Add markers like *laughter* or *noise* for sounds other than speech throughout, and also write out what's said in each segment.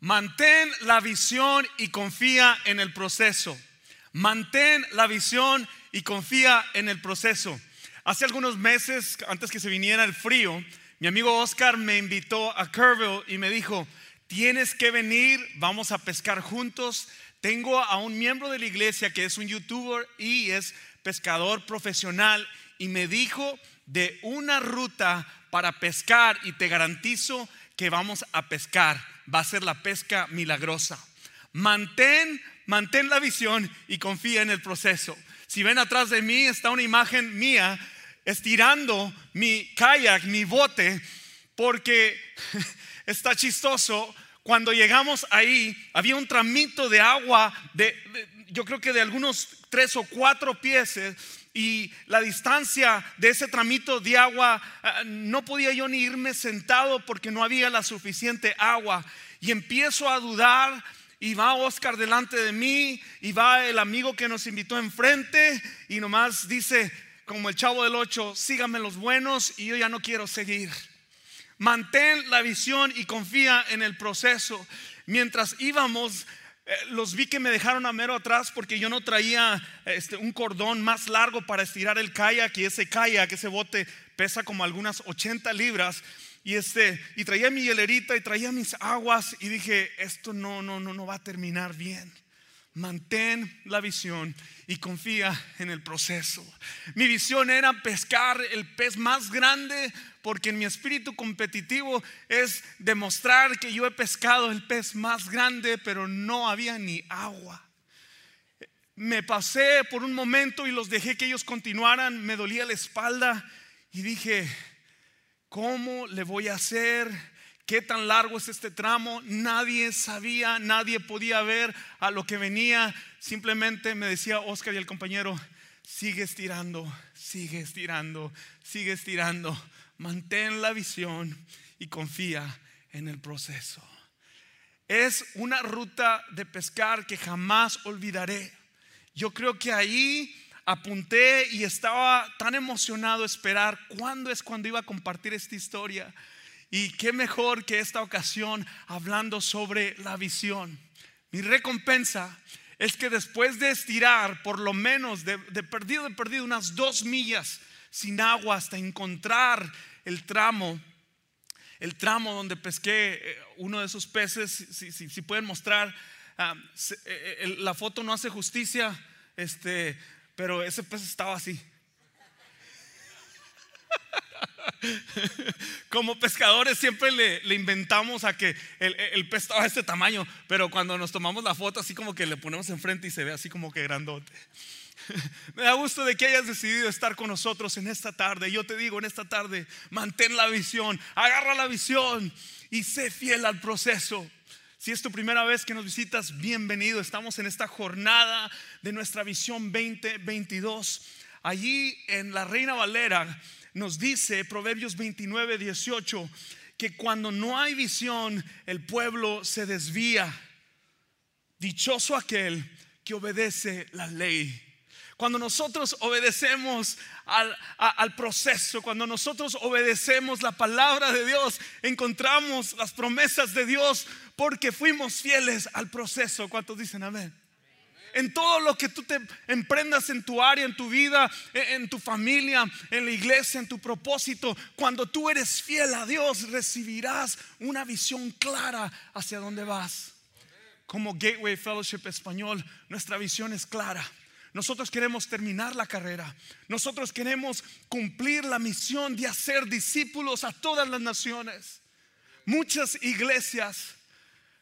Mantén la visión y confía en el proceso. Mantén la visión y confía en el proceso. Hace algunos meses, antes que se viniera el frío, mi amigo Oscar me invitó a Kerrville y me dijo, tienes que venir, vamos a pescar juntos. Tengo a un miembro de la iglesia que es un youtuber y es pescador profesional y me dijo de una ruta para pescar y te garantizo que vamos a pescar. Va a ser la pesca milagrosa. Mantén, mantén la visión y confía en el proceso. Si ven atrás de mí está una imagen mía estirando mi kayak, mi bote, porque *laughs* está chistoso. Cuando llegamos ahí, había un tramito de agua de, yo creo que de algunos tres o cuatro pies y la distancia de ese tramito de agua, ah, no podía yo ni irme sentado porque no había la suficiente agua. Y empiezo a dudar y va Oscar delante de mí y va el amigo que nos invitó enfrente y nomás dice, como el chavo del 8, síganme los buenos y yo ya no quiero seguir. Mantén la visión y confía en el proceso. Mientras íbamos, los vi que me dejaron a mero atrás porque yo no traía este, un cordón más largo para estirar el kayak y ese kayak, ese bote pesa como algunas 80 libras y este y traía mi hielerita y traía mis aguas y dije, esto no no no no va a terminar bien. Mantén la visión y confía en el proceso. Mi visión era pescar el pez más grande porque en mi espíritu competitivo es demostrar que yo he pescado el pez más grande, pero no había ni agua. Me pasé por un momento y los dejé que ellos continuaran, me dolía la espalda y dije, ¿cómo le voy a hacer? ¿Qué tan largo es este tramo? Nadie sabía, nadie podía ver a lo que venía. Simplemente me decía Oscar y el compañero, sigue estirando, sigue estirando, sigue estirando. Mantén la visión y confía en el proceso. Es una ruta de pescar que jamás olvidaré. Yo creo que ahí apunté y estaba tan emocionado esperar cuándo es cuando iba a compartir esta historia. Y qué mejor que esta ocasión hablando sobre la visión. Mi recompensa es que después de estirar por lo menos de, perdido, de perdido unas dos millas sin agua hasta encontrar el tramo, el tramo donde pesqué eh, uno de esos peces, si, pueden mostrar, ah, eh, eh, la foto no hace justicia, este, pero ese pez estaba así. *laughs* Como pescadores siempre le, inventamos a que el, pez estaba de este tamaño, pero cuando nos tomamos la foto así como que le ponemos enfrente y se ve así como que grandote. *laughs* Me da gusto de que hayas decidido estar con nosotros en esta tarde. Yo te digo en esta tarde, mantén la visión, agarra la visión y sé fiel al proceso. Si es tu primera vez que nos visitas, bienvenido. Estamos en esta jornada de nuestra visión 2022. Allí en la Reina Valera nos dice Proverbios 29, 18, que cuando no hay visión, el pueblo se desvía. Dichoso aquel que obedece la ley. Cuando nosotros obedecemos al, al, proceso, cuando nosotros obedecemos la palabra de Dios, encontramos las promesas de Dios porque fuimos fieles al proceso. ¿Cuántos dicen amén? En todo lo que tú te emprendas en tu área, en tu vida, en tu familia, en la iglesia, en tu propósito. Cuando tú eres fiel a Dios, recibirás una visión clara hacia dónde vas. Como Gateway Fellowship Español, nuestra visión es clara. Nosotros queremos terminar la carrera. Nosotros queremos cumplir la misión de hacer discípulos a todas las naciones. Muchas iglesias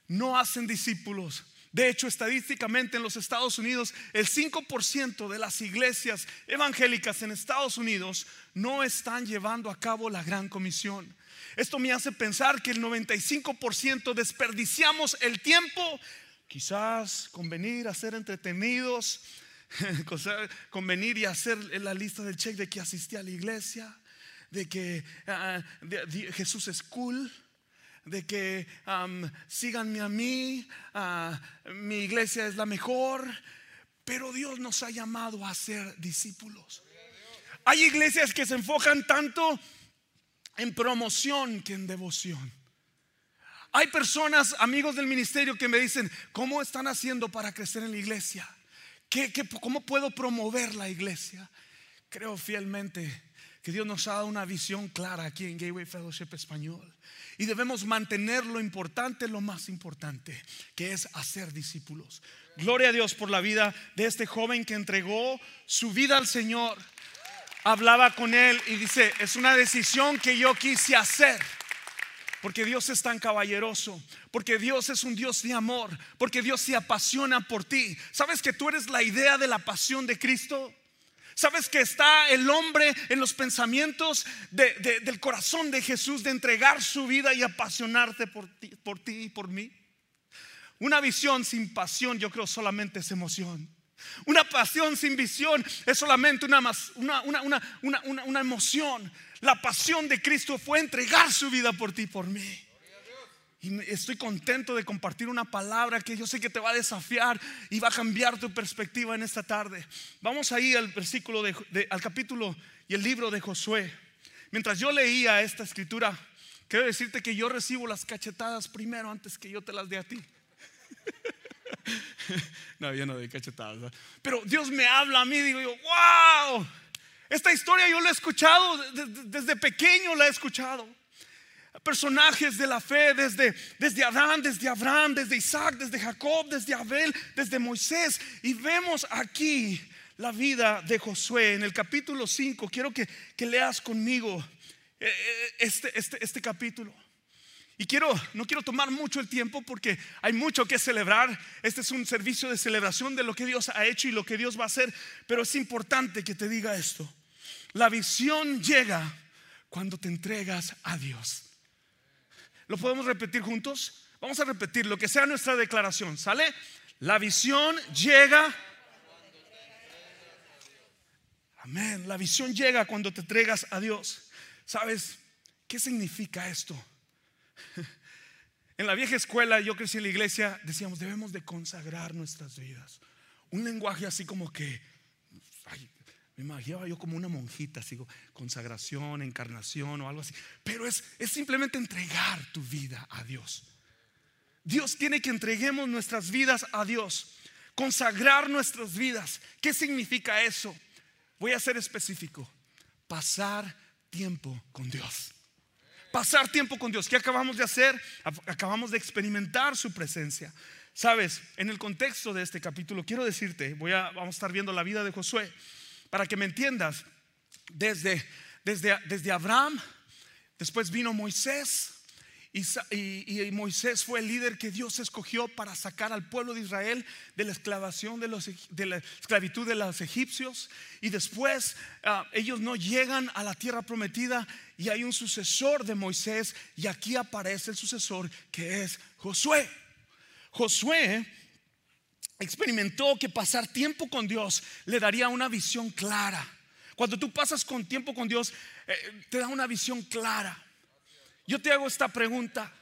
no hacen discípulos de hecho, estadísticamente en los Estados Unidos, el 5% de las iglesias evangélicas en Estados Unidos no están llevando a cabo la gran comisión. Esto me hace pensar que el 95% desperdiciamos el tiempo, quizás con venir a ser entretenidos, *laughs* con venir y hacer la lista del check de que asistí a la iglesia, de que ah, Jesús es cool de que síganme a mí, ah, mi iglesia es la mejor, pero Dios nos ha llamado a ser discípulos. Hay iglesias que se enfocan tanto en promoción que en devoción. Hay personas, amigos del ministerio, que me dicen, ¿cómo están haciendo para crecer en la iglesia? ¿Qué, cómo puedo promover la iglesia? Creo fielmente que Dios nos ha dado una visión clara aquí en Gateway Fellowship Español. Y debemos mantener lo importante, lo más importante, que es hacer discípulos. Gloria a Dios por la vida de este joven que entregó su vida al Señor. Hablaba con él y dice, es una decisión que yo quise hacer. Porque Dios es tan caballeroso, porque Dios es un Dios de amor, porque Dios se apasiona por ti. ¿Sabes que tú eres la idea de la pasión de Cristo? ¿Sabes que está el hombre en los pensamientos del corazón de Jesús de entregar su vida y apasionarte por ti, por ti y por mí? Una visión sin pasión yo creo solamente es emoción. Una pasión sin visión es solamente una, emoción. La pasión de Cristo fue entregar su vida por ti y por mí. Y estoy contento de compartir una palabra que yo sé que te va a desafiar y va a cambiar tu perspectiva en esta tarde. Vamos ahí al versículo, de, al capítulo y el libro de Josué. Mientras yo leía esta escritura, quiero decirte que yo recibo las cachetadas primero antes que yo te las dé a ti. *laughs* no, yo no doy cachetadas. Pero Dios me habla a mí, digo yo, wow, esta historia yo la he escuchado, desde pequeño la he escuchado personajes de la fe desde, desde Adán, desde Abraham, desde Isaac, desde Jacob, desde Abel, desde Moisés. Y vemos aquí la vida de Josué en el capítulo 5. Quiero que, leas conmigo eh, eh, este, este, este capítulo. Y quiero, no quiero tomar mucho el tiempo porque hay mucho que celebrar. Este es un servicio de celebración de lo que Dios ha hecho y lo que Dios va a hacer. Pero es importante que te diga esto. La visión llega cuando te entregas a Dios. ¿Lo podemos repetir juntos? Vamos a repetir lo que sea nuestra declaración. ¿Sale? La visión llega. Amén. La visión llega cuando te entregas a Dios. ¿Sabes qué significa esto? En la vieja escuela, yo crecí en la iglesia, decíamos, debemos de consagrar nuestras vidas. Un lenguaje así como que, me imaginaba yo como una monjita, sigo consagración, encarnación o algo así. Pero es, es simplemente entregar tu vida a Dios. Dios tiene que entreguemos nuestras vidas a Dios. Consagrar nuestras vidas. ¿Qué significa eso? Voy a ser específico. Pasar tiempo con Dios. Pasar tiempo con Dios. ¿Qué acabamos de hacer? Acabamos de experimentar su presencia. Sabes, en el contexto de este capítulo, quiero decirte, voy a, vamos a estar viendo la vida de Josué. Para que me entiendas, desde, desde, desde Abraham, después vino Moisés, y, Moisés fue el líder que Dios escogió para sacar al pueblo de Israel de la esclavitud de, los, la esclavitud de los egipcios. Y después ah, ellos no llegan a la tierra prometida y hay un sucesor de Moisés. Y aquí aparece el sucesor que es Josué. Josué experimentó que pasar tiempo con Dios le daría una visión clara. Cuando tú pasas con tiempo con Dios, eh, te da una visión clara. Yo te hago esta pregunta.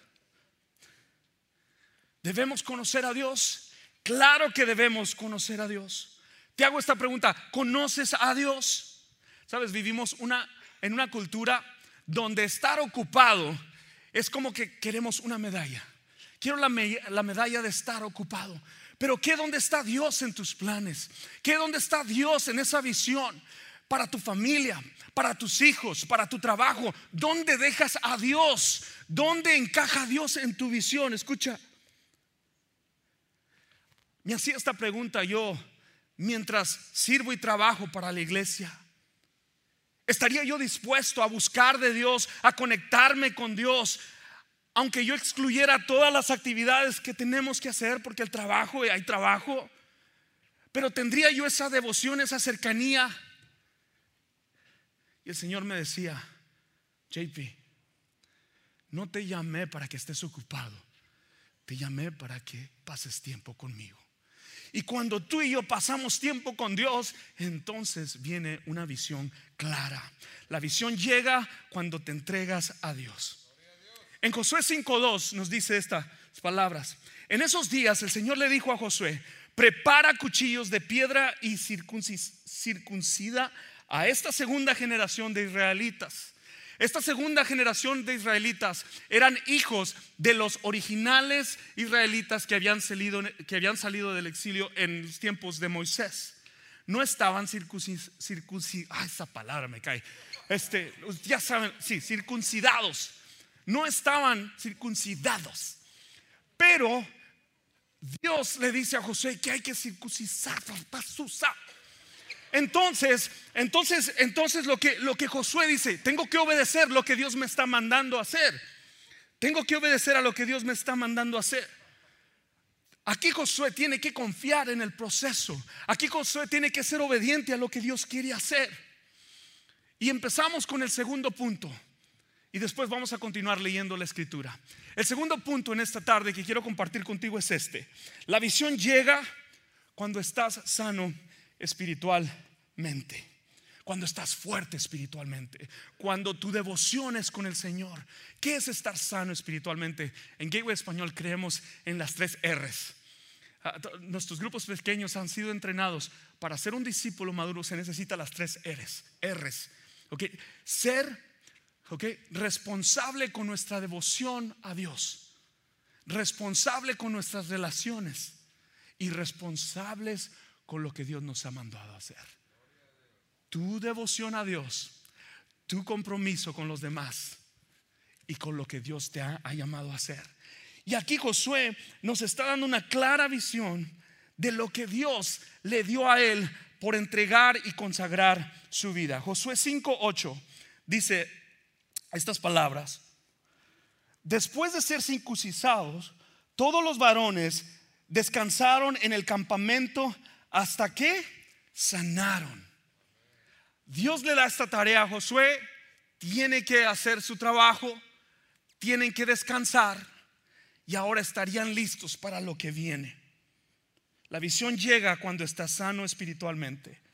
¿Debemos conocer a Dios? Claro que debemos conocer a Dios. Te hago esta pregunta, ¿conoces a Dios? Sabes, vivimos una, en una cultura donde estar ocupado es como que queremos una medalla. Quiero la, la medalla de estar ocupado. Pero ¿qué dónde está Dios en tus planes? ¿Qué dónde está Dios en esa visión? Para tu familia, para tus hijos, para tu trabajo. ¿Dónde dejas a Dios? ¿Dónde encaja Dios en tu visión? Escucha. Me hacía esta pregunta yo mientras sirvo y trabajo para la iglesia. ¿Estaría yo dispuesto a buscar de Dios, a conectarme con Dios, aunque yo excluyera todas las actividades que tenemos que hacer, porque el trabajo, hay trabajo, pero tendría yo esa devoción, esa cercanía. Y el Señor me decía, JP, no te llamé para que estés ocupado, te llamé para que pases tiempo conmigo. Y cuando tú y yo pasamos tiempo con Dios, entonces viene una visión clara. La visión llega cuando te entregas a Dios. En Josué 5.2 nos dice estas palabras. En esos días el Señor le dijo a Josué, prepara cuchillos de piedra y circuncida a esta segunda generación de israelitas. Esta segunda generación de israelitas eran hijos de los originales israelitas que habían salido, que habían salido del exilio en los tiempos de Moisés. No estaban circuncidados, ah, esa palabra me cae. Este, ya saben, sí, circuncidados. No estaban circuncidados. Pero Dios le dice a José que hay que circuncidar para entonces, entonces, entonces lo que, lo que Josué dice, tengo que obedecer lo que Dios me está mandando a hacer. Tengo que obedecer a lo que Dios me está mandando a hacer. Aquí Josué tiene que confiar en el proceso. Aquí Josué tiene que ser obediente a lo que Dios quiere hacer. Y empezamos con el segundo punto. Y después vamos a continuar leyendo la escritura. El segundo punto en esta tarde que quiero compartir contigo es este. La visión llega cuando estás sano espiritual mente, cuando estás fuerte espiritualmente, cuando tu devoción es con el Señor. ¿Qué es estar sano espiritualmente? En Gateway Español creemos en las tres R's. Ah, nuestros grupos pequeños han sido entrenados para ser un discípulo maduro se necesita las tres R's. R's. Okay. Ser okay, responsable con nuestra devoción a Dios, responsable con nuestras relaciones y responsables con lo que Dios nos ha mandado a hacer tu devoción a Dios, tu compromiso con los demás y con lo que Dios te ha, llamado a hacer. Y aquí Josué nos está dando una clara visión de lo que Dios le dio a él por entregar y consagrar su vida. Josué 5:8 dice estas palabras: Después de ser circuncidados, todos los varones descansaron en el campamento hasta que sanaron. Dios le da esta tarea a Josué, tiene que hacer su trabajo, tienen que descansar y ahora estarían listos para lo que viene. La visión llega cuando está sano espiritualmente.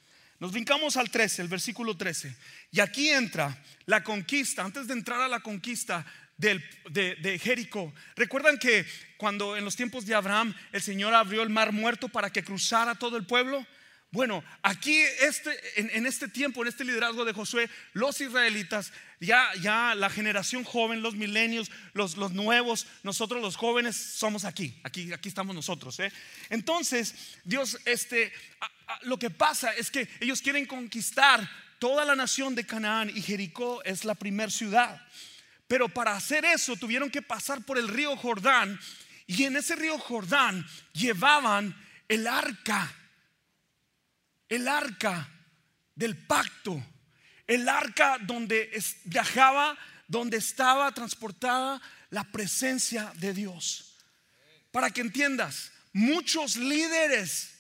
Nos brincamos al 13, el versículo 13. Y aquí entra la conquista. Antes de entrar a la conquista de, de Jericó, recuerdan que cuando en los tiempos de Abraham el Señor abrió el mar muerto para que cruzara todo el pueblo, bueno, aquí este, en, este tiempo, en este liderazgo de Josué, los israelitas, ya, ya la generación joven, los milenios, los, los nuevos, nosotros los jóvenes somos aquí, aquí, aquí estamos nosotros. ¿eh? Entonces, Dios, este, lo que pasa es que ellos quieren conquistar toda la nación de Canaán y Jericó es la primera ciudad. Pero para hacer eso tuvieron que pasar por el río Jordán y en ese río Jordán llevaban el arca el arca del pacto, el arca donde viajaba, donde estaba transportada la presencia de Dios. Para que entiendas, muchos líderes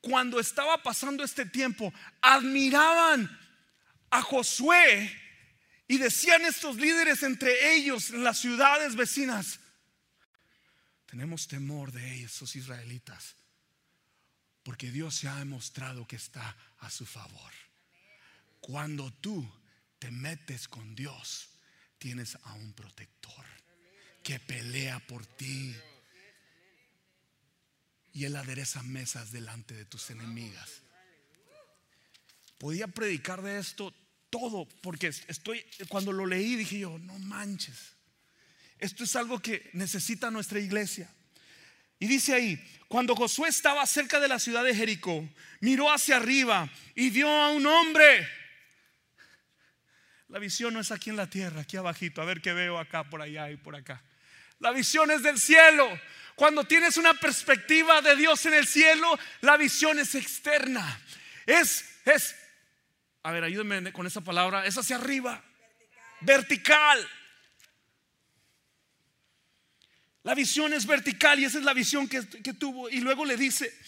cuando estaba pasando este tiempo admiraban a Josué y decían estos líderes entre ellos en las ciudades vecinas, tenemos temor de esos israelitas porque Dios se ha demostrado que está a su favor. Cuando tú te metes con Dios, tienes a un protector que pelea por ti. Y Él adereza mesas delante de tus enemigas. Podía predicar de esto todo, porque estoy, cuando lo leí dije yo, no manches. Esto es algo que necesita nuestra iglesia. Y dice ahí, cuando Josué estaba cerca de la ciudad de Jericó, miró hacia arriba y vio a un hombre. La visión no es aquí en la tierra, aquí abajito, a ver qué veo acá, por allá y por acá. La visión es del cielo. Cuando tienes una perspectiva de Dios en el cielo, la visión es externa. Es, es, a ver, ayúdenme con esa palabra, es hacia arriba. Vertical. La visión es vertical y esa es la visión que, tuvo. Y luego le dice,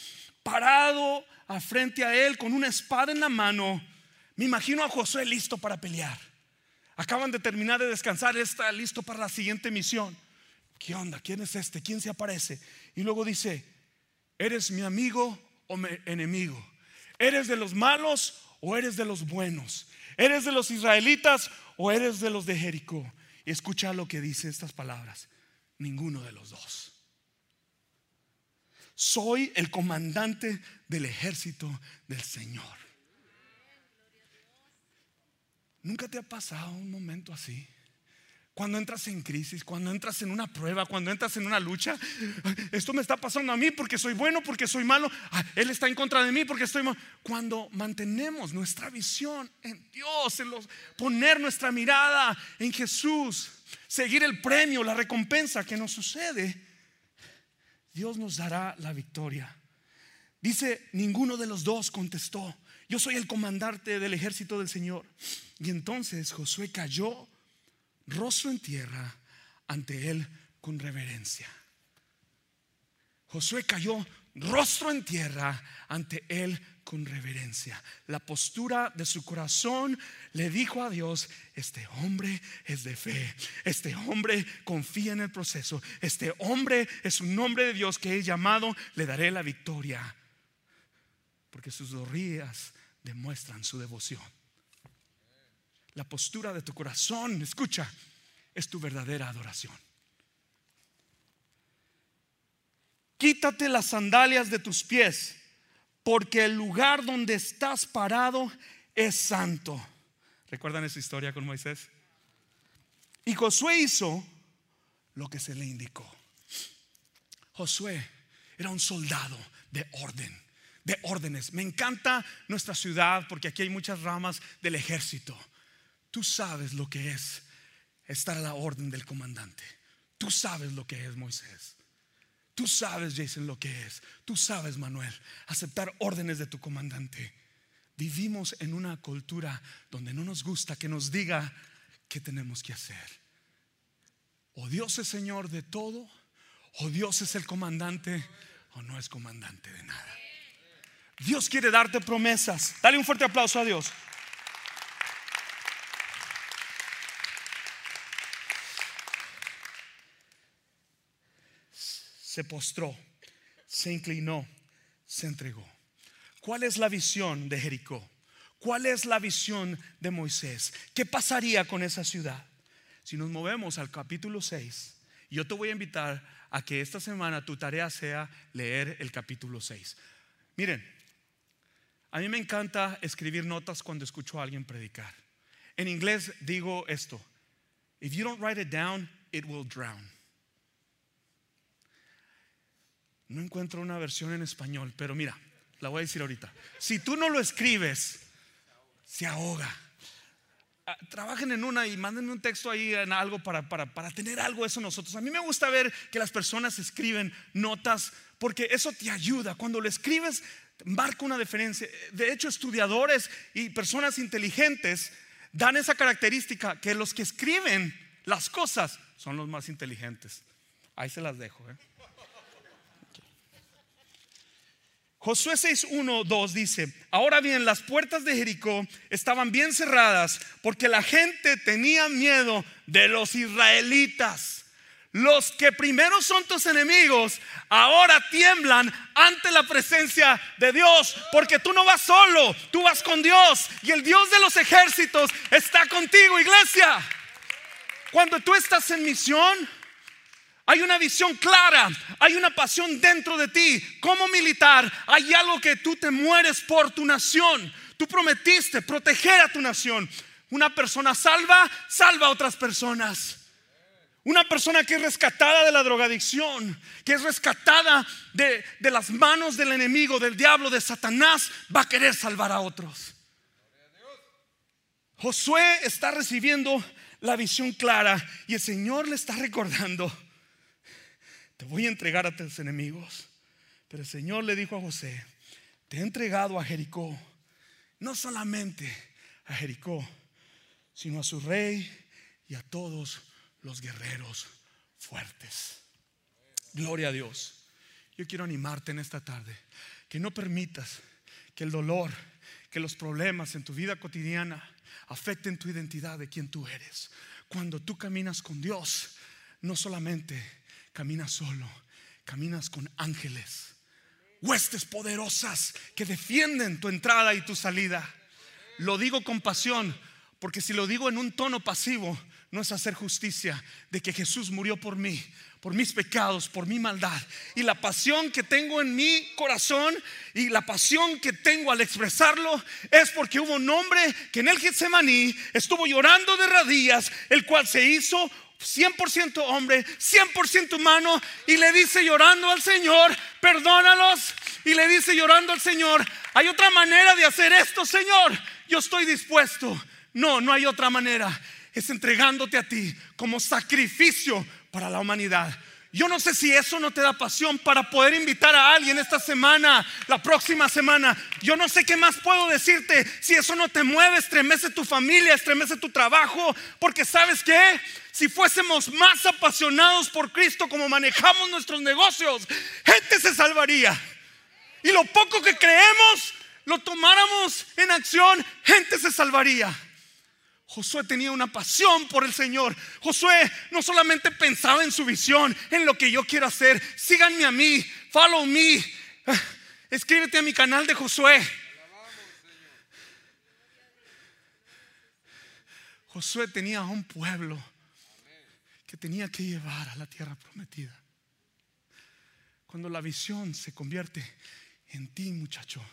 parado a frente a él con una espada en la mano, me imagino a Josué listo para pelear. Acaban de terminar de descansar, está listo para la siguiente misión. ¿Qué onda? ¿Quién es este? ¿Quién se aparece? Y luego dice, ¿eres mi amigo o mi enemigo? ¿Eres de los malos o eres de los buenos? ¿Eres de los israelitas o eres de los de Jericó? Y escucha lo que dice estas palabras ninguno de los dos. Soy el comandante del ejército del Señor. ¿Nunca te ha pasado un momento así? Cuando entras en crisis, cuando entras en una prueba, cuando entras en una lucha, esto me está pasando a mí porque soy bueno, porque soy malo, ah, Él está en contra de mí porque estoy malo. Cuando mantenemos nuestra visión en Dios, en los, poner nuestra mirada en Jesús, seguir el premio, la recompensa que nos sucede, Dios nos dará la victoria. Dice, ninguno de los dos contestó, yo soy el comandante del ejército del Señor. Y entonces Josué cayó rostro en tierra ante él con reverencia. Josué cayó rostro en tierra ante él con reverencia. La postura de su corazón le dijo a Dios, este hombre es de fe, este hombre confía en el proceso, este hombre es un nombre de Dios que he llamado, le daré la victoria. Porque sus rodillas demuestran su devoción. La postura de tu corazón, escucha, es tu verdadera adoración. Quítate las sandalias de tus pies, porque el lugar donde estás parado es santo. ¿Recuerdan esa historia con Moisés? Y Josué hizo lo que se le indicó. Josué era un soldado de orden, de órdenes. Me encanta nuestra ciudad porque aquí hay muchas ramas del ejército. Tú sabes lo que es estar a la orden del comandante. Tú sabes lo que es Moisés. Tú sabes, Jason, lo que es. Tú sabes, Manuel, aceptar órdenes de tu comandante. Vivimos en una cultura donde no nos gusta que nos diga qué tenemos que hacer. O Dios es Señor de todo, o Dios es el comandante, o no es comandante de nada. Dios quiere darte promesas. Dale un fuerte aplauso a Dios. Se postró, se inclinó, se entregó. ¿Cuál es la visión de Jericó? ¿Cuál es la visión de Moisés? ¿Qué pasaría con esa ciudad? Si nos movemos al capítulo 6, yo te voy a invitar a que esta semana tu tarea sea leer el capítulo 6. Miren, a mí me encanta escribir notas cuando escucho a alguien predicar. En inglés digo esto, if you don't write it down, it will drown. No encuentro una versión en español, pero mira, la voy a decir ahorita. Si tú no lo escribes, se ahoga. Ah, trabajen en una y manden un texto ahí en algo para, para, para tener algo eso nosotros. A mí me gusta ver que las personas escriben notas porque eso te ayuda. Cuando lo escribes, marca una diferencia. De hecho, estudiadores y personas inteligentes dan esa característica que los que escriben las cosas son los más inteligentes. Ahí se las dejo. ¿eh? Josué 6, 1, 2 dice, ahora bien, las puertas de Jericó estaban bien cerradas porque la gente tenía miedo de los israelitas. Los que primero son tus enemigos, ahora tiemblan ante la presencia de Dios, porque tú no vas solo, tú vas con Dios y el Dios de los ejércitos está contigo, iglesia. Cuando tú estás en misión, hay una visión clara, hay una pasión dentro de ti. Como militar, hay algo que tú te mueres por tu nación. Tú prometiste proteger a tu nación. Una persona salva, salva a otras personas. Una persona que es rescatada de la drogadicción, que es rescatada de, de, las manos del enemigo, del diablo, de Satanás, va a querer salvar a otros. Josué está recibiendo la visión clara y el Señor le está recordando te voy a entregar a tus enemigos. Pero el Señor le dijo a José, te he entregado a Jericó, no solamente a Jericó, sino a su rey y a todos los guerreros fuertes. Gloria a Dios. Yo quiero animarte en esta tarde, que no permitas que el dolor, que los problemas en tu vida cotidiana afecten tu identidad de quien tú eres. Cuando tú caminas con Dios, no solamente caminas solo, caminas con ángeles, huestes poderosas que defienden tu entrada y tu salida. Lo digo con pasión, porque si lo digo en un tono pasivo, no es hacer justicia de que Jesús murió por mí, por mis pecados, por mi maldad. Y la pasión que tengo en mi corazón y la pasión que tengo al expresarlo es porque hubo un hombre que en el Getsemaní estuvo llorando de rodillas, el cual se hizo 100% hombre, 100% humano, y le dice llorando al Señor, perdónalos, y le dice llorando al Señor, hay otra manera de hacer esto, Señor, yo estoy dispuesto. No, no hay otra manera, es entregándote a ti como sacrificio para la humanidad. Yo no sé si eso no te da pasión para poder invitar a alguien esta semana, la próxima semana. Yo no sé qué más puedo decirte. Si eso no te mueve, estremece tu familia, estremece tu trabajo. Porque sabes qué? Si fuésemos más apasionados por Cristo como manejamos nuestros negocios, gente se salvaría. Y lo poco que creemos, lo tomáramos en acción, gente se salvaría. Josué tenía una pasión por el Señor. Josué no solamente pensaba en su visión, en lo que yo quiero hacer. Síganme a mí, follow me. Ah, escríbete a mi canal de Josué. Josué tenía un pueblo que tenía que llevar a la tierra prometida. Cuando la visión se convierte en ti, muchacho,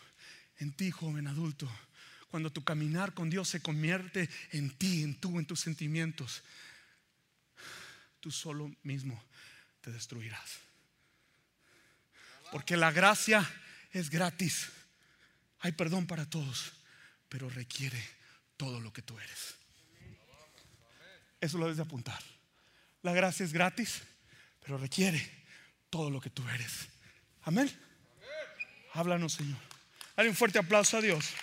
en ti, joven adulto, cuando tu caminar con Dios se convierte en ti, en tú, en tus sentimientos, tú solo mismo te destruirás. Porque la gracia es gratis. Hay perdón para todos, pero requiere todo lo que tú eres. Eso lo debes de apuntar. La gracia es gratis, pero requiere todo lo que tú eres. Amén. Háblanos, Señor. Dale un fuerte aplauso a Dios.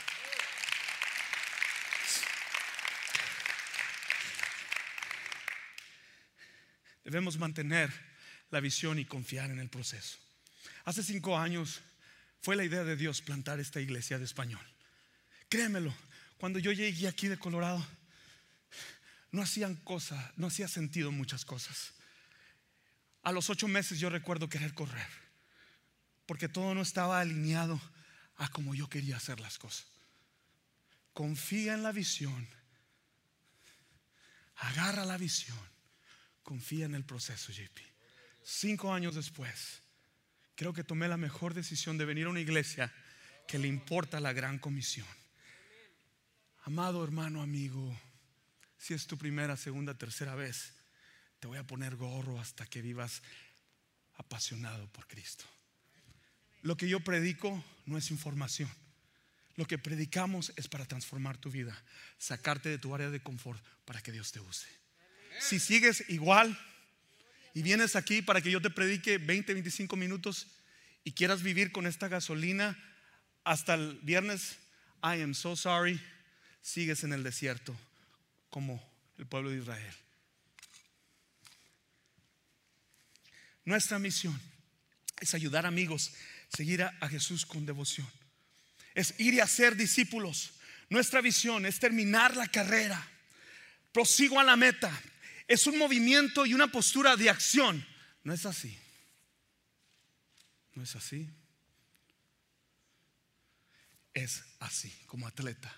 Debemos mantener la visión y confiar en el proceso. Hace cinco años fue la idea de Dios plantar esta iglesia de español. Créemelo, cuando yo llegué aquí de Colorado, no hacían cosas, no hacía sentido muchas cosas. A los ocho meses yo recuerdo querer correr, porque todo no estaba alineado a como yo quería hacer las cosas. Confía en la visión, agarra la visión Confía en el proceso, JP. Cinco años después, creo que tomé la mejor decisión de venir a una iglesia que le importa la gran comisión. Amado hermano, amigo, si es tu primera, segunda, tercera vez, te voy a poner gorro hasta que vivas apasionado por Cristo. Lo que yo predico no es información. Lo que predicamos es para transformar tu vida, sacarte de tu área de confort para que Dios te use si sigues igual y vienes aquí para que yo te predique 20, 25 minutos y quieras vivir con esta gasolina hasta el viernes, I am so sorry, sigues en el desierto como el pueblo de Israel. Nuestra misión es ayudar amigos, seguir a, a Jesús con devoción. Es ir y hacer discípulos. Nuestra visión es terminar la carrera. Prosigo a la meta es un movimiento y una postura de acción. No es así. No es así. Es así, como atleta.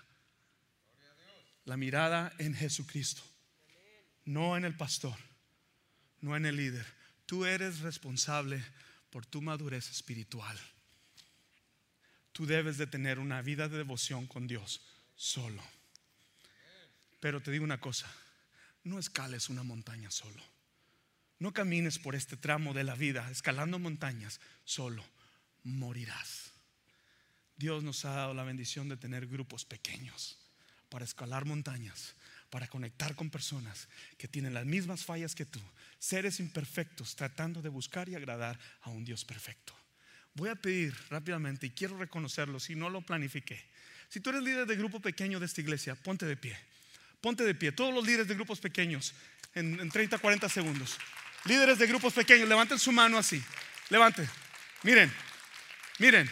La mirada en Jesucristo, no en el pastor, no en el líder. Tú eres responsable por tu madurez espiritual. Tú debes de tener una vida de devoción con Dios solo. Pero te digo una cosa, no escales una montaña solo. No camines por este tramo de la vida escalando montañas solo. Morirás. Dios nos ha dado la bendición de tener grupos pequeños para escalar montañas, para conectar con personas que tienen las mismas fallas que tú, seres imperfectos tratando de buscar y agradar a un Dios perfecto. Voy a pedir rápidamente y quiero reconocerlo si no lo planifiqué. Si tú eres líder de grupo pequeño de esta iglesia, ponte de pie. Ponte de pie, todos los líderes de grupos pequeños, en, 30, 40 segundos. Líderes de grupos pequeños, levanten su mano así. Levanten. Miren, miren.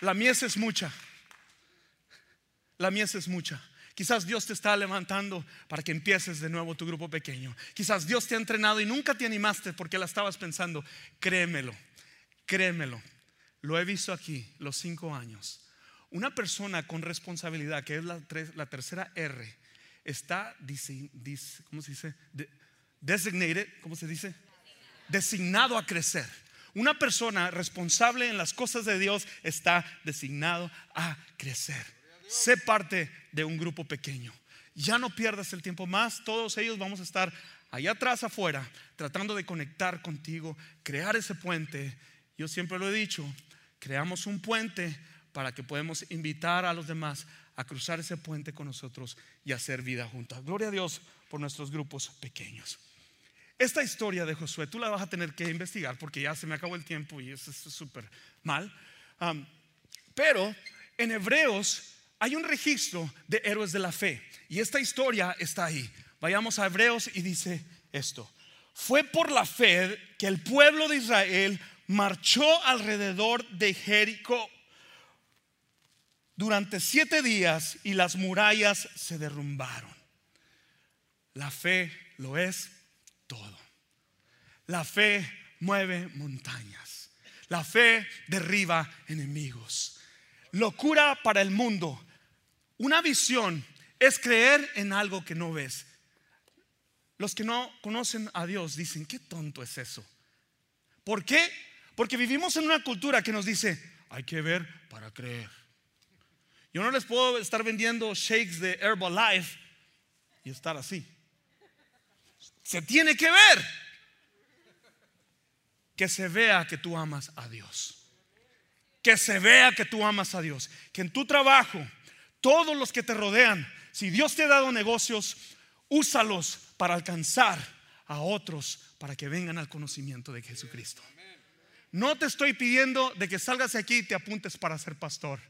La mies es mucha. La mies es mucha. Quizás Dios te está levantando para que empieces de nuevo tu grupo pequeño. Quizás Dios te ha entrenado y nunca te animaste porque la estabas pensando. Créemelo, créemelo. Lo he visto aquí los cinco años Una persona con responsabilidad, que es la, tercera R, está, ¿cómo se dice? designated. Designado a crecer. Una persona responsable en las cosas de Dios está designado a crecer. Sé parte de un grupo pequeño. Ya no pierdas el tiempo más. Todos ellos vamos a estar allá atrás afuera tratando de conectar contigo, crear ese puente. Yo siempre lo he dicho, creamos un puente para que podamos invitar a los demás a cruzar ese puente con nosotros y hacer vida juntos. Gloria a Dios por nuestros grupos pequeños. Esta historia de Josué, tú la vas a tener que investigar porque ya se me acabó el tiempo y eso es súper mal. pero en Hebreos hay un registro de héroes de la fe y esta historia está ahí. Vayamos a Hebreos y dice esto. Fue por la fe que el pueblo de Israel marchó alrededor de Jericó durante siete días y las murallas se derrumbaron. La fe lo es todo. La fe mueve montañas. La fe derriba enemigos. Locura para el mundo. Una visión es creer en algo que no ves. Los que no conocen a Dios dicen, qué tonto es eso. ¿Por qué? Porque vivimos en una cultura que nos dice, hay que ver para creer. Yo no les puedo estar vendiendo shakes de Herbalife y estar así. Se tiene que ver. Que se vea que tú amas a Dios. Que se vea que tú amas a Dios. Que en tu trabajo, todos los que te rodean, si Dios te ha dado negocios, úsalos para alcanzar a otros para que vengan al conocimiento de Jesucristo. No te estoy pidiendo de que salgas de aquí y te apuntes para ser pastor.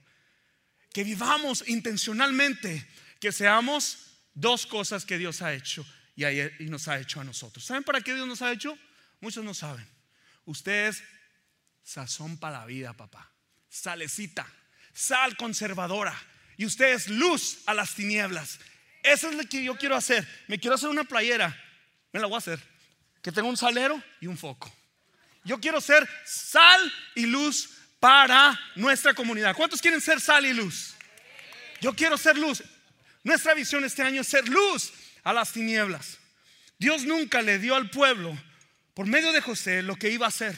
Que vivamos intencionalmente, que seamos dos cosas que Dios ha hecho y, nos ha hecho a nosotros. ¿Saben para qué Dios nos ha hecho? Muchos no saben. Usted es sazón para la vida, papá. Salecita, sal conservadora. Y usted es luz a las tinieblas. Eso es lo que yo quiero hacer. Me quiero hacer una playera. Me la voy a hacer. Que tenga un salero y un foco. Yo quiero ser sal y luz para nuestra comunidad. ¿Cuántos quieren ser sal y luz? Yo quiero ser luz. Nuestra visión este año es ser luz a las tinieblas. Dios nunca le dio al pueblo, por medio de José, lo que iba a hacer,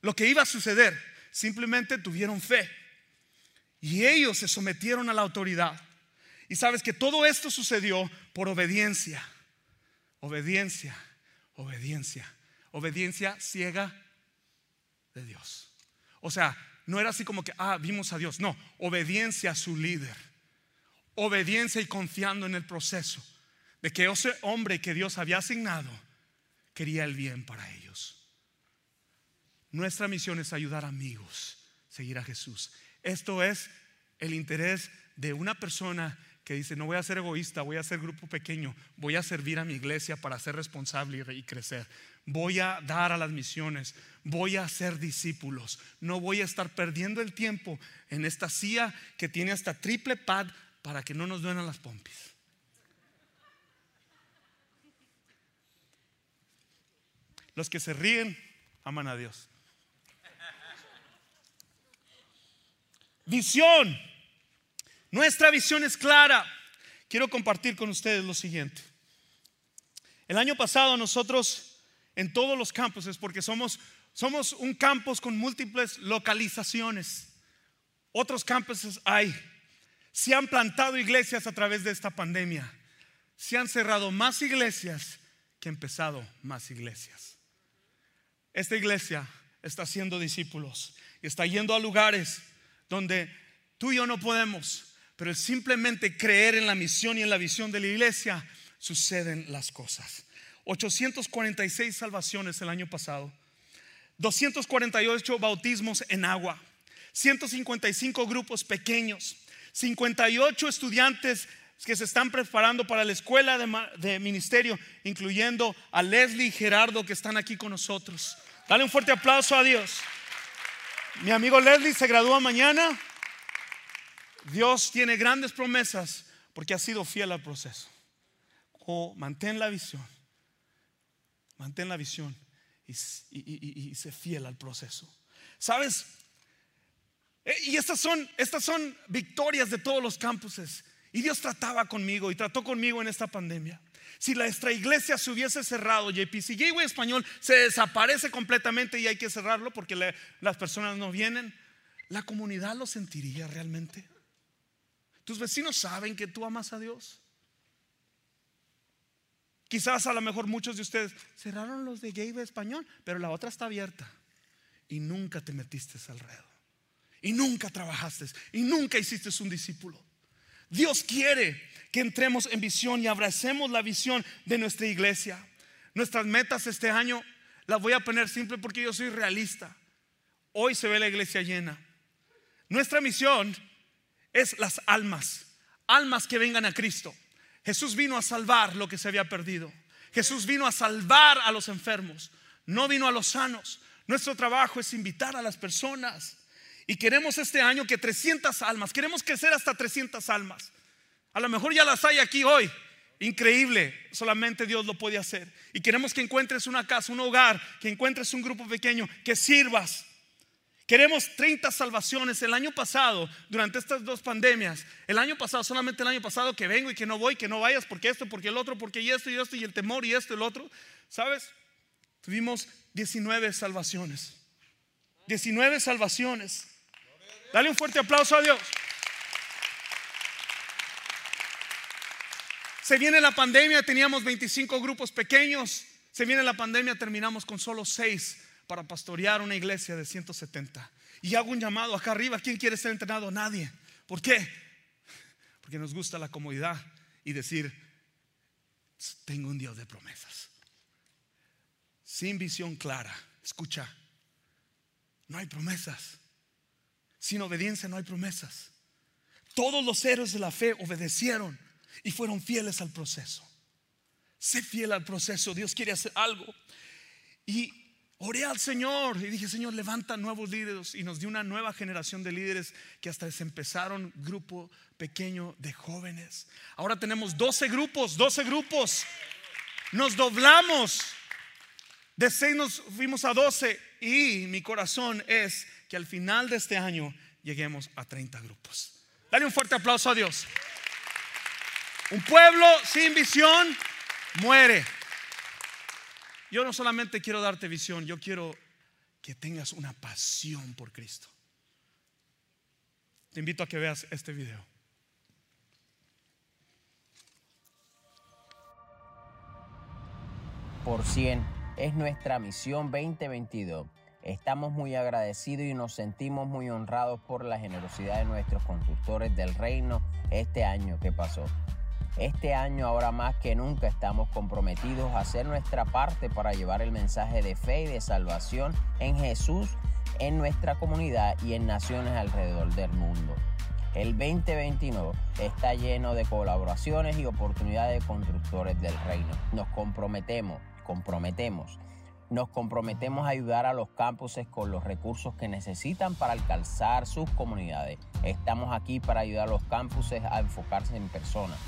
lo que iba a suceder. Simplemente tuvieron fe. Y ellos se sometieron a la autoridad. Y sabes que todo esto sucedió por obediencia. Obediencia, obediencia. Obediencia ciega de Dios. O sea, no era así como que, ah, vimos a Dios. No, obediencia a su líder. Obediencia y confiando en el proceso de que ese hombre que Dios había asignado quería el bien para ellos. Nuestra misión es ayudar amigos, seguir a Jesús. Esto es el interés de una persona que dice, no voy a ser egoísta, voy a ser grupo pequeño, voy a servir a mi iglesia para ser responsable y crecer. Voy a dar a las misiones, voy a ser discípulos. No voy a estar perdiendo el tiempo en esta silla que tiene hasta triple pad para que no nos duelan las pompis. Los que se ríen aman a Dios. Visión. Nuestra visión es clara. Quiero compartir con ustedes lo siguiente. El año pasado nosotros en todos los campos es porque somos, somos un campus con múltiples localizaciones. Otros campuses hay. Se han plantado iglesias a través de esta pandemia. Se han cerrado más iglesias que empezado más iglesias. Esta iglesia está haciendo discípulos y está yendo a lugares donde tú y yo no podemos, pero simplemente creer en la misión y en la visión de la iglesia suceden las cosas. 846 salvaciones el año pasado, 248 bautismos en agua, 155 grupos pequeños, 58 estudiantes que se están preparando para la escuela de, ministerio, incluyendo a Leslie y Gerardo que están aquí con nosotros. Dale un fuerte aplauso a Dios. Mi amigo Leslie se gradúa mañana. Dios tiene grandes promesas porque ha sido fiel al proceso. O mantén la visión. Mantén la visión y, y, sé fiel al proceso. ¿Sabes? Eh, Y estas son, estas son victorias de todos los campuses. Y Dios trataba conmigo y trató conmigo en esta pandemia. Si nuestra iglesia se hubiese cerrado, JP, si Gateway Español se desaparece completamente y hay que cerrarlo porque las personas no vienen, ¿la comunidad lo sentiría realmente? ¿Tus vecinos saben que tú amas a Dios? Quizás a lo mejor muchos de ustedes cerraron los de Gateway Español, pero la otra está abierta. Y nunca te metiste al redo. Y nunca trabajaste. Y nunca hiciste un discípulo. Dios quiere que entremos en visión y abracemos la visión de nuestra iglesia. Nuestras metas este año las voy a poner simple porque yo soy realista. Hoy se ve la iglesia llena. Nuestra misión es las almas, almas que vengan a Cristo. Jesús vino a salvar lo que se había perdido. Jesús vino a salvar a los enfermos, no vino a los sanos. Nuestro trabajo es invitar a las personas. Y queremos este año que 300 almas, queremos crecer hasta 300 almas. A lo mejor ya las hay aquí hoy. Increíble, solamente Dios lo puede hacer. Y queremos que encuentres una casa, un hogar, que encuentres un grupo pequeño, que sirvas. Queremos 30 salvaciones. El año pasado, durante estas dos pandemias, el año pasado, solamente el año pasado, que vengo y que no voy, que no vayas, porque esto, porque el otro, porque y esto y esto, y el temor y esto y el otro, ¿sabes? Tuvimos 19 salvaciones. 19 salvaciones. Dale un fuerte aplauso a Dios. Se viene la pandemia, teníamos 25 grupos pequeños. Se viene la pandemia, terminamos con solo 6 para pastorear una iglesia de 170. Y hago un llamado acá arriba. ¿Quién quiere ser entrenado? Nadie. ¿Por qué? Porque nos gusta la comodidad y decir, tengo un Dios de promesas. Sin visión clara, escucha, no hay promesas. Sin obediencia no hay promesas. Todos los héroes de la fe obedecieron y fueron fieles al proceso. Sé fiel al proceso. Dios quiere hacer algo. Y oré al Señor y dije, Señor, levanta nuevos líderes. Y nos dio una nueva generación de líderes que hasta se empezaron grupo pequeño de jóvenes. Ahora tenemos 12 grupos, 12 grupos. Nos doblamos. De 6 nos fuimos a 12 y mi corazón es que al final de este año lleguemos a 30 grupos. Dale un fuerte aplauso a Dios. Un pueblo sin visión muere. Yo no solamente quiero darte visión, yo quiero que tengas una pasión por Cristo. Te invito a que veas este video. por 100 es nuestra misión 2022. Estamos muy agradecidos y nos sentimos muy honrados por la generosidad de nuestros constructores del reino este año que pasó. Este año ahora más que nunca estamos comprometidos a hacer nuestra parte para llevar el mensaje de fe y de salvación en Jesús en nuestra comunidad y en naciones alrededor del mundo. El 2021 está lleno de colaboraciones y oportunidades de constructores del reino. Nos comprometemos, comprometemos, nos comprometemos a ayudar a los campuses con los recursos que necesitan para alcanzar sus comunidades. Estamos aquí para ayudar a los campuses a enfocarse en personas.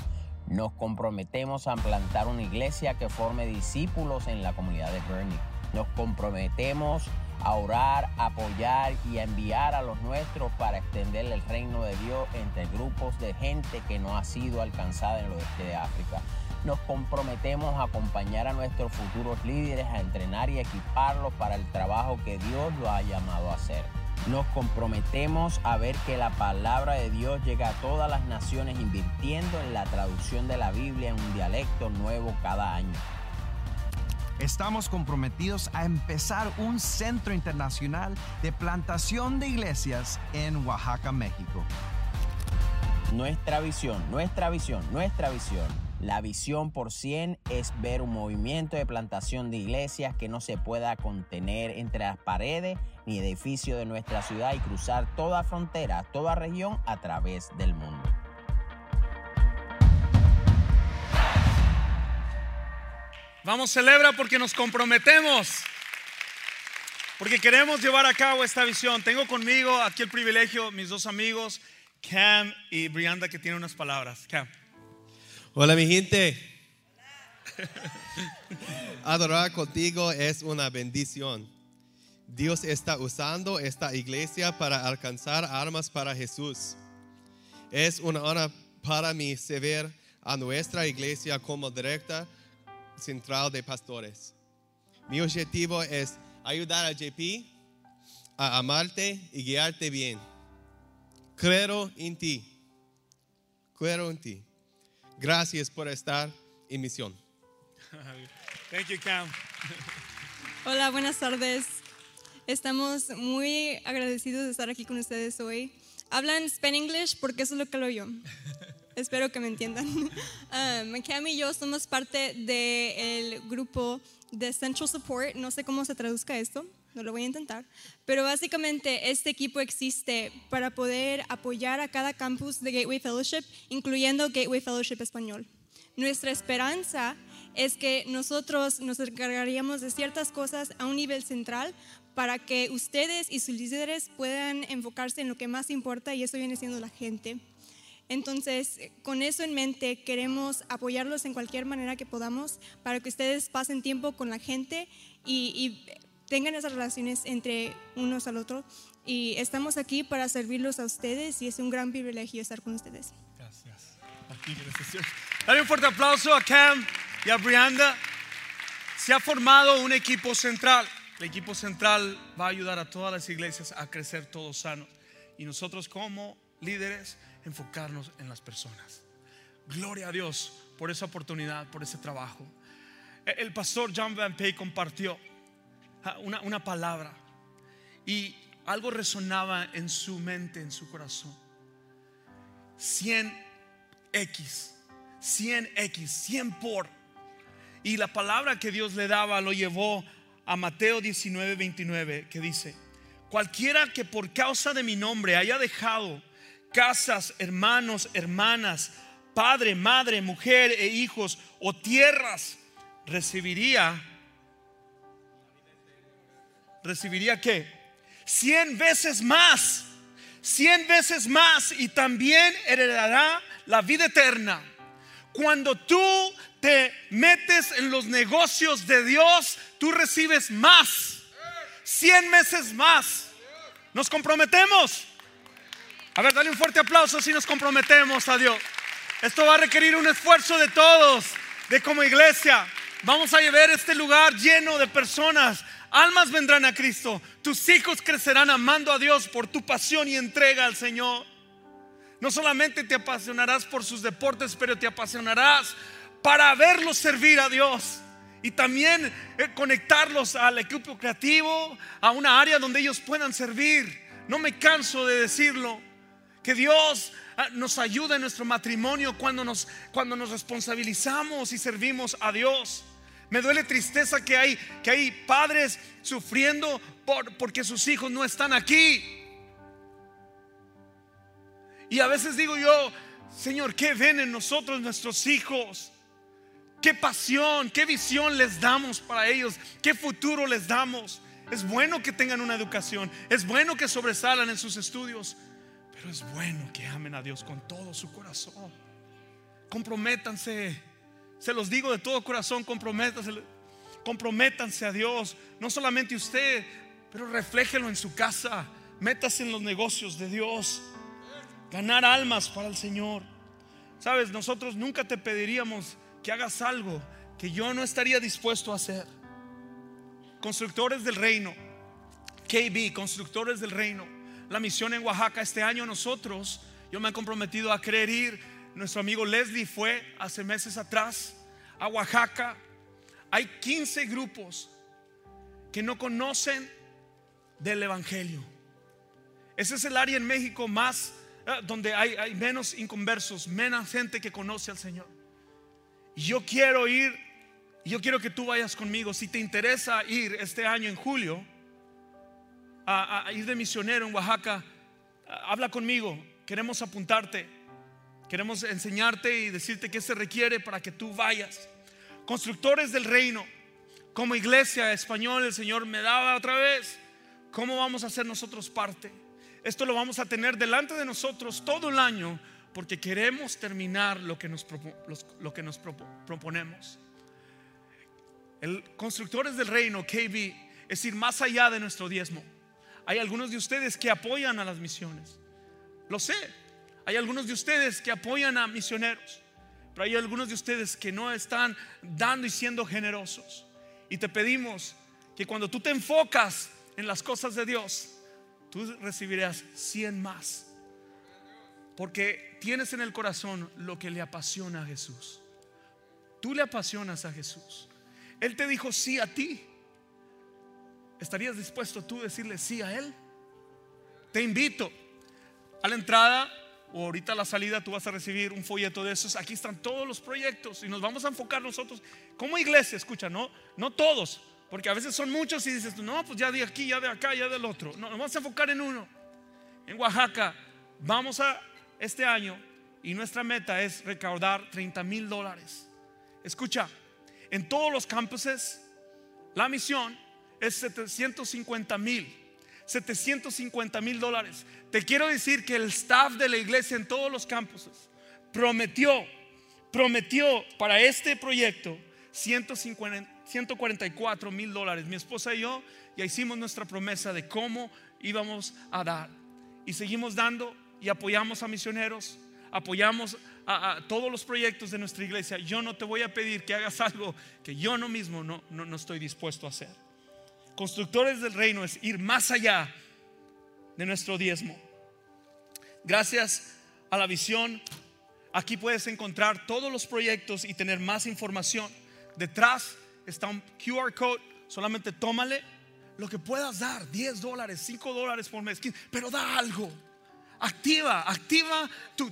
Nos comprometemos a plantar una iglesia que forme discípulos en la comunidad de Bernie. Nos comprometemos a orar, apoyar y a enviar a los nuestros para extender el reino de Dios entre grupos de gente que no ha sido alcanzada en el oeste de África. Nos comprometemos a acompañar a nuestros futuros líderes a entrenar y equiparlos para el trabajo que Dios los ha llamado a hacer. Nos comprometemos a ver que la palabra de Dios llega a todas las naciones invirtiendo en la traducción de la Biblia en un dialecto nuevo cada año. Estamos comprometidos a empezar un centro internacional de plantación de iglesias en Oaxaca, México. Nuestra visión, nuestra visión, nuestra visión. La visión por 100 es ver un movimiento de plantación de iglesias que no se pueda contener entre las paredes ni edificios de nuestra ciudad y cruzar toda frontera, toda región a través del mundo. Vamos, celebra porque nos comprometemos. Porque queremos llevar a cabo esta visión. Tengo conmigo aquí el privilegio, mis dos amigos, Cam y Brianda, que tienen unas palabras. Cam. Hola mi gente. *laughs* Adorar contigo es una bendición. Dios está usando esta iglesia para alcanzar armas para Jesús. Es una honra para mí servir a nuestra iglesia como directa central de pastores. Mi objetivo es ayudar a JP a amarte y guiarte bien. Creo en ti. Creo en ti. Gracias por estar en misión. *laughs* Thank you, Cam. Hola, buenas tardes. Estamos muy agradecidos de estar aquí con ustedes hoy. Hablan Spanish English porque eso es lo que hablo yo. *laughs* Espero que me entiendan. Um, Cam y yo somos parte del grupo de Central Support. No sé cómo se traduzca esto, no lo voy a intentar. Pero básicamente este equipo existe para poder apoyar a cada campus de Gateway Fellowship, incluyendo Gateway Fellowship Español. Nuestra esperanza es que nosotros nos encargaríamos de ciertas cosas a un nivel central para que ustedes y sus líderes puedan enfocarse en lo que más importa y eso viene siendo la gente. Entonces, con eso en mente, queremos apoyarlos en cualquier manera que podamos para que ustedes pasen tiempo con la gente y, y tengan esas relaciones entre unos al otro. Y estamos aquí para servirlos a ustedes y es un gran privilegio estar con ustedes. Gracias. Aquí, gracias. Dale un fuerte aplauso a Cam y a Brianda. Se ha formado un equipo central. El equipo central va a ayudar a todas las iglesias a crecer todos sanos. Y nosotros como líderes enfocarnos en las personas. Gloria a Dios por esa oportunidad, por ese trabajo. El pastor John Van Pay compartió una, una palabra y algo resonaba en su mente, en su corazón. 100x, 100x, 100 por. Y la palabra que Dios le daba lo llevó a Mateo 19, 29, que dice, cualquiera que por causa de mi nombre haya dejado casas, hermanos, hermanas, padre, madre, mujer e hijos o tierras, recibiría, recibiría qué? Cien veces más, cien veces más y también heredará la vida eterna. Cuando tú te metes en los negocios de Dios, tú recibes más, cien veces más. Nos comprometemos. A ver, dale un fuerte aplauso si nos comprometemos a Dios. Esto va a requerir un esfuerzo de todos, de como iglesia. Vamos a llevar este lugar lleno de personas. Almas vendrán a Cristo. Tus hijos crecerán amando a Dios por tu pasión y entrega al Señor. No solamente te apasionarás por sus deportes, pero te apasionarás para verlos servir a Dios. Y también eh, conectarlos al equipo creativo, a una área donde ellos puedan servir. No me canso de decirlo. Que Dios ah, nos ayude en nuestro matrimonio cuando nos, cuando nos responsabilizamos y servimos a Dios. Me duele tristeza que hay, que hay padres sufriendo por, porque sus hijos no están aquí. Y a veces digo yo, Señor, ¿qué ven en nosotros nuestros hijos? ¿Qué pasión, qué visión les damos para ellos? ¿Qué futuro les damos? Es bueno que tengan una educación, es bueno que sobresalan en sus estudios, pero es bueno que amen a Dios con todo su corazón. Comprométanse. Se los digo de todo corazón, comprométanse. Comprométanse a Dios. No solamente usted, pero refléjelo en su casa. Métase en los negocios de Dios. Ganar almas para el Señor. Sabes, nosotros nunca te pediríamos que hagas algo que yo no estaría dispuesto a hacer. Constructores del reino. KB, constructores del reino la misión en Oaxaca este año nosotros, yo me he comprometido a querer ir. Nuestro amigo Leslie fue hace meses atrás a Oaxaca. Hay 15 grupos que no conocen del Evangelio. Ese es el área en México más eh, donde hay, menos inconversos, menos gente que conoce al Señor. Yo quiero ir, yo quiero que tú vayas conmigo. Si te interesa ir este año en julio, a, ir de misionero en Oaxaca, habla conmigo, queremos apuntarte, queremos enseñarte y decirte qué se requiere para que tú vayas. Constructores del reino, como iglesia español, el Señor me daba otra vez, ¿cómo vamos a hacer nosotros parte? Esto lo vamos a tener delante de nosotros todo el año porque queremos terminar lo que nos, lo que nos proponemos. El Constructores del Reino, KB, es ir más allá de nuestro diezmo. Hay algunos de ustedes que apoyan a las misiones. Lo sé. Hay algunos de ustedes que apoyan a misioneros. Pero hay algunos de ustedes que no están dando y siendo generosos. Y te pedimos que cuando tú te enfocas en las cosas de Dios, tú recibirás 100 más. Porque tienes en el corazón lo que le apasiona a Jesús. Tú le apasionas a Jesús. Él te dijo sí a ti. ¿Estarías dispuesto tú a decirle sí a Él? Te invito a la entrada o ahorita la salida tú vas a recibir un folleto de esos. Aquí están todos los proyectos y nos vamos a enfocar nosotros como iglesia, escucha, no, no todos, porque a veces son muchos y dices, no, pues ya de aquí, ya de acá, ya del otro. No, nos vamos a enfocar en uno. En Oaxaca vamos a este año y nuestra meta es recaudar 30 mil dólares. Escucha, en todos los campuses la misión es 750 mil. 750 mil dólares. Te quiero decir que el staff de la iglesia en todos los campuses prometió, prometió para este proyecto 150, 144 mil dólares. Mi esposa y yo ya hicimos nuestra promesa de cómo íbamos a dar. Y seguimos dando y apoyamos a misioneros, apoyamos a, todos los proyectos de nuestra iglesia. Yo no te voy a pedir que hagas *laughs* algo que yo no mismo no, no, no estoy dispuesto a hacer. Constructores del reino es ir más allá de nuestro diezmo. Gracias a la visión, aquí puedes encontrar todos los proyectos y tener más información. Detrás está un QR code, solamente tómale lo que puedas dar, 10 dólares, 5 dólares por mes, pero da algo. Activa, activa tu,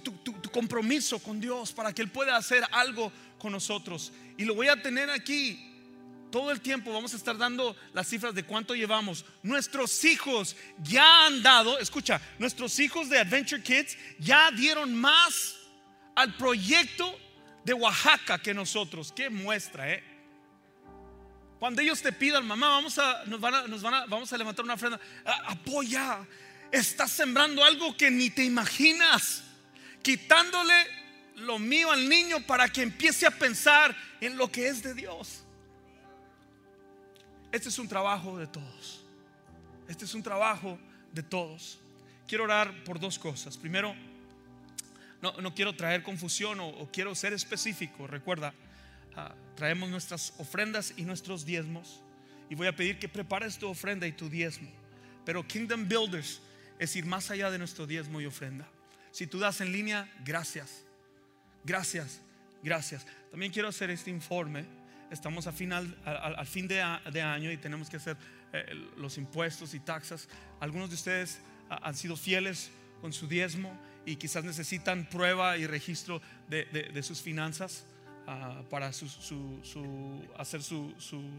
compromiso con Dios para que Él pueda hacer algo con nosotros. Y lo voy a tener aquí todo el tiempo vamos a estar dando las cifras de cuánto llevamos. Nuestros hijos ya han dado, escucha, nuestros hijos de Adventure Kids ya dieron más al proyecto de Oaxaca que nosotros. Qué muestra, ¿eh? Cuando ellos te pidan, mamá, vamos a, nos van a, nos van a, vamos a levantar una ofrenda, apoya. Estás sembrando algo que ni te imaginas, quitándole lo mío al niño para que empiece a pensar en lo que es de Dios. Este es un trabajo de todos. Este es un trabajo de todos. Quiero orar por dos cosas. Primero, no, quiero traer confusión o, quiero ser específico. Recuerda, ah, traemos nuestras ofrendas y nuestros diezmos. Y voy a pedir que prepares tu ofrenda y tu diezmo. Pero Kingdom Builders es ir más allá de nuestro diezmo y ofrenda. Si tú das en línea, gracias. Gracias, gracias. También quiero hacer este informe estamos a final, al, fin de, año y tenemos que hacer eh, los impuestos y taxas. Algunos de ustedes han sido fieles con su diezmo y quizás necesitan prueba y registro de, sus finanzas ah, para hacer su,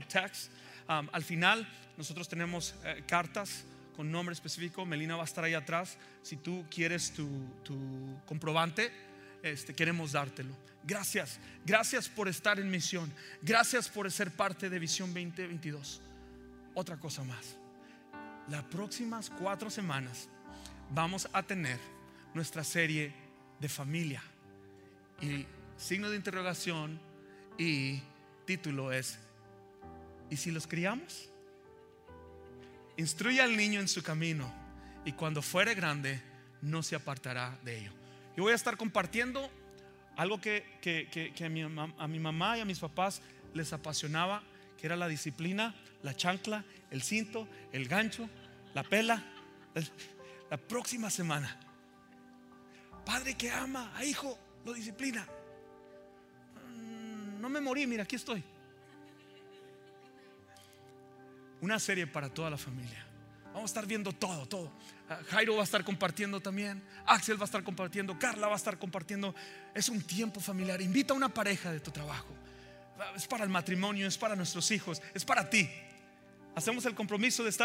tax. al final nosotros tenemos eh, cartas con nombre específico. Melina va a estar ahí atrás. Si tú quieres tu, tu comprobante, este, queremos dártelo. Gracias, gracias por estar en misión. Gracias por ser parte de Visión 2022. Otra cosa más. Las próximas cuatro semanas vamos a tener nuestra serie de familia. Y signo de interrogación y título es, ¿y si los criamos? Instruye al niño en su camino y cuando fuere grande no se apartará de ello. Yo voy a estar compartiendo algo que, a, mi, a mi mamá y a mis papás les apasionaba, que era la disciplina, la chancla, el cinto, el gancho, la pela. La próxima semana. Padre que ama a hijo, lo disciplina. Mm, no me morí, mira, aquí estoy. Una serie para toda la familia. Vamos a estar viendo todo, todo. Ah, Jairo va a estar compartiendo también. Axel va a estar compartiendo. Carla va a estar compartiendo. Es un tiempo familiar. Invita a una pareja de tu trabajo. Es para el matrimonio, es para nuestros hijos, es para ti. Hacemos el compromiso de estar